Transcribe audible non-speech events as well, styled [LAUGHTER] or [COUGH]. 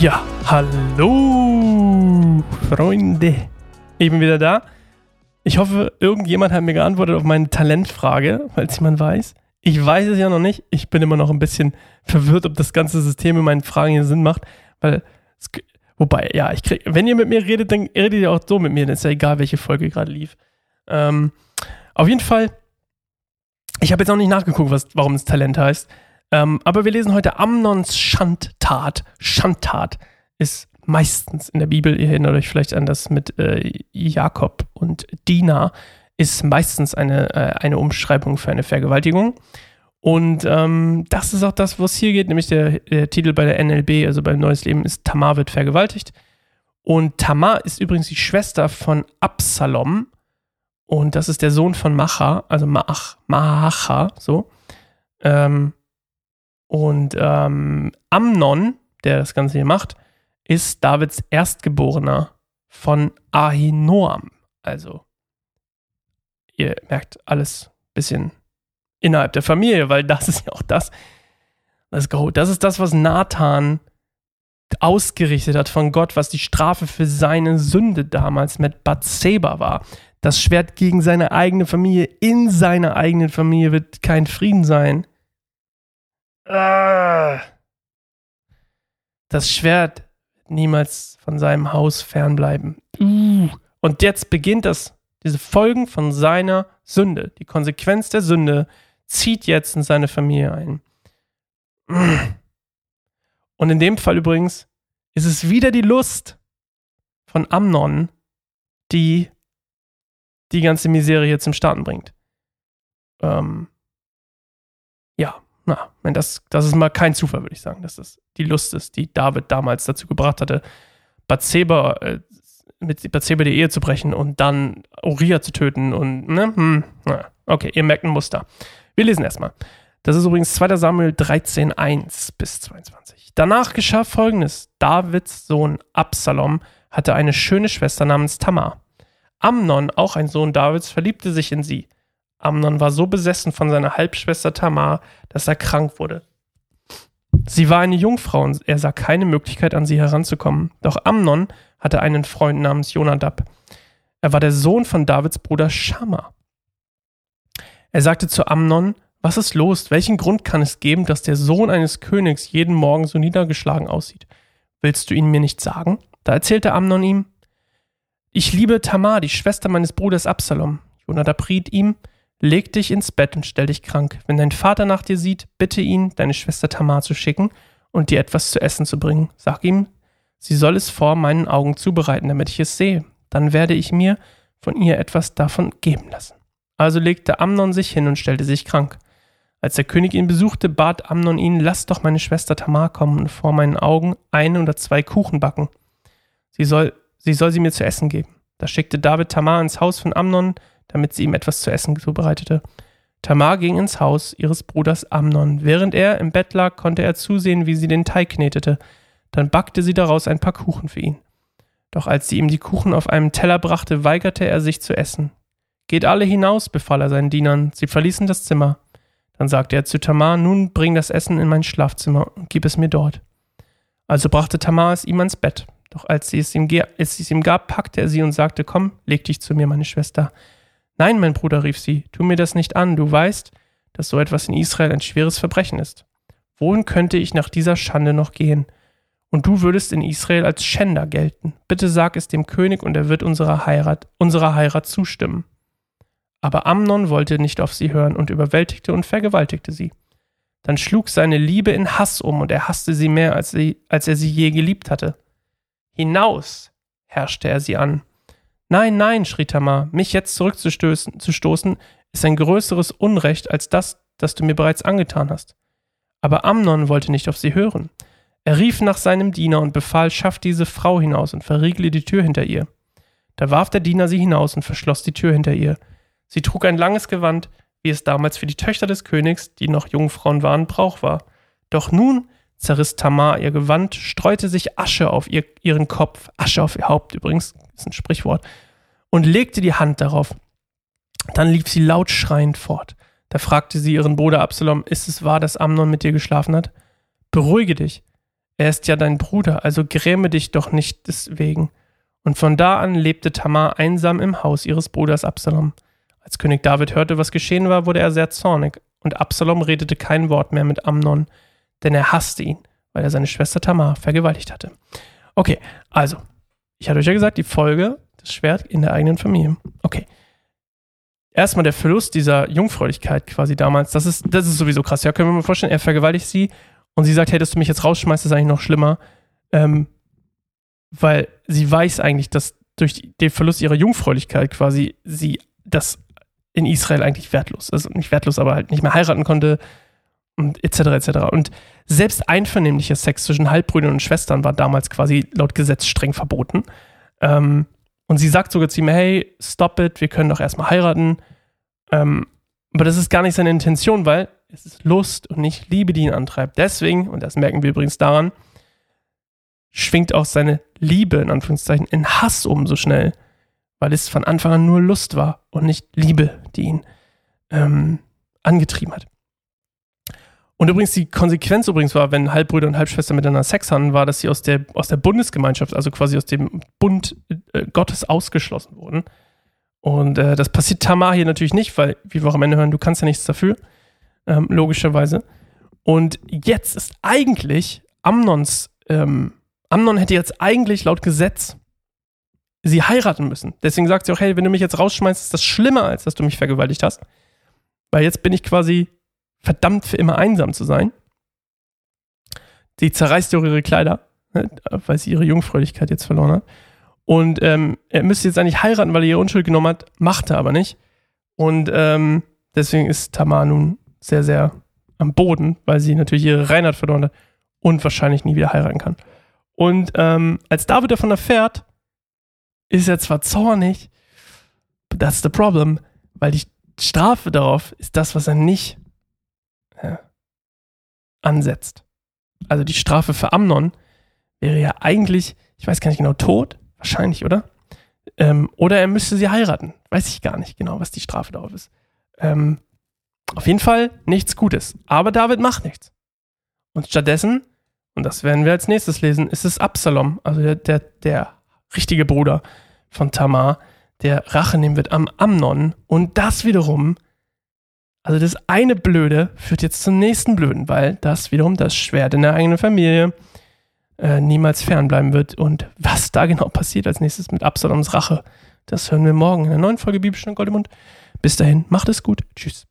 Ja, hallo, Freunde. Ich bin wieder da. Ich hoffe, irgendjemand hat mir geantwortet auf meine Talentfrage, falls jemand weiß. Ich weiß es ja noch nicht. Ich bin immer noch ein bisschen verwirrt, ob das ganze System in meinen Fragen hier Sinn macht, weil es, wobei, ja, ich krieg, wenn ihr mit mir redet, dann redet ihr auch so mit mir. Dann ist ja egal, welche Folge gerade lief. Ähm, auf jeden Fall, ich habe jetzt auch nicht nachgeguckt, was, warum es Talent heißt. Ähm, aber wir lesen heute Amnons Schandtat. Schandtat ist meistens in der Bibel, ihr erinnert euch vielleicht an das mit äh, Jakob und Dina, ist meistens eine, äh, eine Umschreibung für eine Vergewaltigung. Und ähm, das ist auch das, wo es hier geht, nämlich der, der, Titel bei der NLB, also beim Neues Leben, ist Tamar wird vergewaltigt. Und Tamar ist übrigens die Schwester von Absalom. Und das ist der Sohn von Macha, also Maach, Maacha, so. Ähm, und ähm, Amnon, der das Ganze hier macht, ist Davids Erstgeborener von Ahinoam. Also, ihr merkt alles ein bisschen innerhalb der Familie, weil das ist ja auch das. Let's go. Das ist das, was Nathan ausgerichtet hat von Gott, was die Strafe für seine Sünde damals mit Bathseba war. Das Schwert gegen seine eigene Familie, in seiner eigenen Familie wird kein Frieden sein. Ah. Das Schwert niemals von seinem Haus fernbleiben. Uh. Und jetzt beginnt das, diese Folgen von seiner Sünde. Die Konsequenz der Sünde zieht jetzt in seine Familie ein. Und in dem Fall übrigens ist es wieder die Lust von Amnon, die die ganze Misere hier zum Starten bringt. Ähm, ja, na, wenn das, das ist mal kein Zufall, würde ich sagen, dass das die Lust ist, die David damals dazu gebracht hatte, Bathseba, äh, mit Bathseba die Ehe zu brechen und dann Uriah zu töten und, ne, hm, na, okay, ihr merkt ein Muster. Wir lesen erstmal. Das ist übrigens 2. Samuel 13, 1 bis 22. Danach geschah folgendes. Davids Sohn Absalom hatte eine schöne Schwester namens Tamar. Amnon, auch ein Sohn Davids, verliebte sich in sie. Amnon war so besessen von seiner Halbschwester Tamar, dass er krank wurde. Sie war eine Jungfrau und er sah keine Möglichkeit, an sie heranzukommen. Doch Amnon hatte einen Freund namens Jonadab. Er war der Sohn von Davids Bruder Schammer. Er sagte zu Amnon, was ist los? Welchen Grund kann es geben, dass der Sohn eines Königs jeden Morgen so niedergeschlagen aussieht? Willst du ihn mir nicht sagen? Da erzählte Amnon ihm, ich liebe Tamar, die Schwester meines Bruders Absalom. Jonadab riet ihm, Leg dich ins Bett und stell dich krank. Wenn dein Vater nach dir sieht, bitte ihn, deine Schwester Tamar zu schicken und dir etwas zu essen zu bringen. Sag ihm, sie soll es vor meinen Augen zubereiten, damit ich es sehe. Dann werde ich mir von ihr etwas davon geben lassen. Also legte Amnon sich hin und stellte sich krank. Als der König ihn besuchte, bat Amnon ihn, lass doch meine Schwester Tamar kommen und vor meinen Augen eine oder zwei Kuchen backen. Sie soll, sie soll sie mir zu essen geben. Da schickte David Tamar ins Haus von Amnon, damit sie ihm etwas zu essen zubereitete. Tamar ging ins Haus ihres Bruders Amnon. Während er im Bett lag, konnte er zusehen, wie sie den Teig knetete. Dann backte sie daraus ein paar Kuchen für ihn. Doch als sie ihm die Kuchen auf einem Teller brachte, weigerte er sich zu essen. Geht alle hinaus, befahl er seinen Dienern. Sie verließen das Zimmer. Dann sagte er zu Tamar, nun bring das Essen in mein Schlafzimmer und gib es mir dort. Also brachte Tamar es ihm ans Bett. Doch als sie es ihm, als sie es ihm gab, packte er sie und sagte, komm, leg dich zu mir, meine Schwester. Nein, mein Bruder, rief sie, tu mir das nicht an, du weißt, dass so etwas in Israel ein schweres Verbrechen ist. Wohin könnte ich nach dieser Schande noch gehen? Und du würdest in Israel als Schänder gelten. Bitte sag es dem König und er wird unserer Heirat, unserer Heirat zustimmen. Aber Amnon wollte nicht auf sie hören und überwältigte und vergewaltigte sie. Dann schlug seine Liebe in Hass um und er hasste sie mehr, als, sie, als er sie je geliebt hatte. Hinaus, herrschte er sie an. Nein, nein, schrie Tamar, mich jetzt zurückzustoßen zu stoßen, ist ein größeres Unrecht als das, das du mir bereits angetan hast. Aber Amnon wollte nicht auf sie hören. Er rief nach seinem Diener und befahl, schaff diese Frau hinaus und verriegle die Tür hinter ihr. Da warf der Diener sie hinaus und verschloss die Tür hinter ihr. Sie trug ein langes Gewand, wie es damals für die Töchter des Königs, die noch Jungfrauen waren, Brauch war. Doch nun zerriss Tamar ihr Gewand, streute sich Asche auf ihr, ihren Kopf, Asche auf ihr Haupt übrigens, ist ein Sprichwort, und legte die Hand darauf. Dann lief sie laut schreiend fort. Da fragte sie ihren Bruder Absalom, ist es wahr, dass Amnon mit dir geschlafen hat? Beruhige dich. Er ist ja dein Bruder, also gräme dich doch nicht deswegen. Und von da an lebte Tamar einsam im Haus ihres Bruders Absalom. Als König David hörte, was geschehen war, wurde er sehr zornig, und Absalom redete kein Wort mehr mit Amnon, denn er hasste ihn, weil er seine Schwester Tamar vergewaltigt hatte. Okay, also, ich hatte euch ja gesagt, die Folge, das Schwert in der eigenen Familie. Okay. Erstmal der Verlust dieser Jungfräulichkeit quasi damals, das ist, das ist sowieso krass. Ja, können wir mal vorstellen, er vergewaltigt sie und sie sagt, hey, dass du mich jetzt rausschmeißt, ist eigentlich noch schlimmer. Ähm, weil sie weiß eigentlich, dass durch den Verlust ihrer Jungfräulichkeit quasi sie das in Israel eigentlich wertlos, also nicht wertlos, aber halt nicht mehr heiraten konnte und etc. etc. Und selbst einvernehmlicher Sex zwischen Halbbrüdern und Schwestern war damals quasi laut Gesetz streng verboten. Ähm, und sie sagt sogar zu ihm, hey, stop it, wir können doch erstmal heiraten. Ähm, aber das ist gar nicht seine Intention, weil es ist Lust und nicht Liebe, die ihn antreibt. Deswegen, und das merken wir übrigens daran, schwingt auch seine Liebe in Anführungszeichen in Hass um so schnell, weil es von Anfang an nur Lust war und nicht Liebe, die ihn ähm, angetrieben hat. Und übrigens die Konsequenz übrigens war, wenn Halbbrüder und Halbschwestern miteinander Sex hatten, war, dass sie aus der, aus der Bundesgemeinschaft, also quasi aus dem Bund äh, Gottes ausgeschlossen wurden. Und äh, das passiert Tamar hier natürlich nicht, weil, wie wir auch am Ende hören, du kannst ja nichts dafür, ähm, logischerweise. Und jetzt ist eigentlich Amnons ähm, Amnon hätte jetzt eigentlich laut Gesetz sie heiraten müssen. Deswegen sagt sie auch, hey, wenn du mich jetzt rausschmeißt, ist das schlimmer, als dass du mich vergewaltigt hast. Weil jetzt bin ich quasi verdammt für immer einsam zu sein. Sie zerreißt auch ihre Kleider, ne, weil sie ihre Jungfräulichkeit jetzt verloren hat. Und ähm, er müsste jetzt eigentlich heiraten, weil er ihre Unschuld genommen hat, macht er aber nicht. Und ähm, deswegen ist Tamar nun sehr, sehr am Boden, weil sie natürlich ihre Reinheit verloren hat und wahrscheinlich nie wieder heiraten kann. Und ähm, als David davon erfährt, ist er zwar zornig, but that's the problem, weil die Strafe darauf ist das, was er nicht ansetzt. Also die Strafe für Amnon wäre ja eigentlich, ich weiß gar nicht genau, tot, wahrscheinlich, oder? Ähm, oder er müsste sie heiraten. Weiß ich gar nicht genau, was die Strafe darauf ist. Ähm, auf jeden Fall nichts Gutes. Aber David macht nichts. Und stattdessen und das werden wir als nächstes lesen, ist es Absalom, also der, der, der richtige Bruder von Tamar, der Rache nehmen wird am Amnon. Und das wiederum, also das eine Blöde führt jetzt zum nächsten Blöden, weil das wiederum das Schwert in der eigenen Familie äh, niemals fernbleiben wird. Und was da genau [LAUGHS] passiert als nächstes mit Absaloms Rache, das hören wir morgen in der neuen Folge Bibelstunde Goldemund. Bis dahin, macht es gut. Tschüss.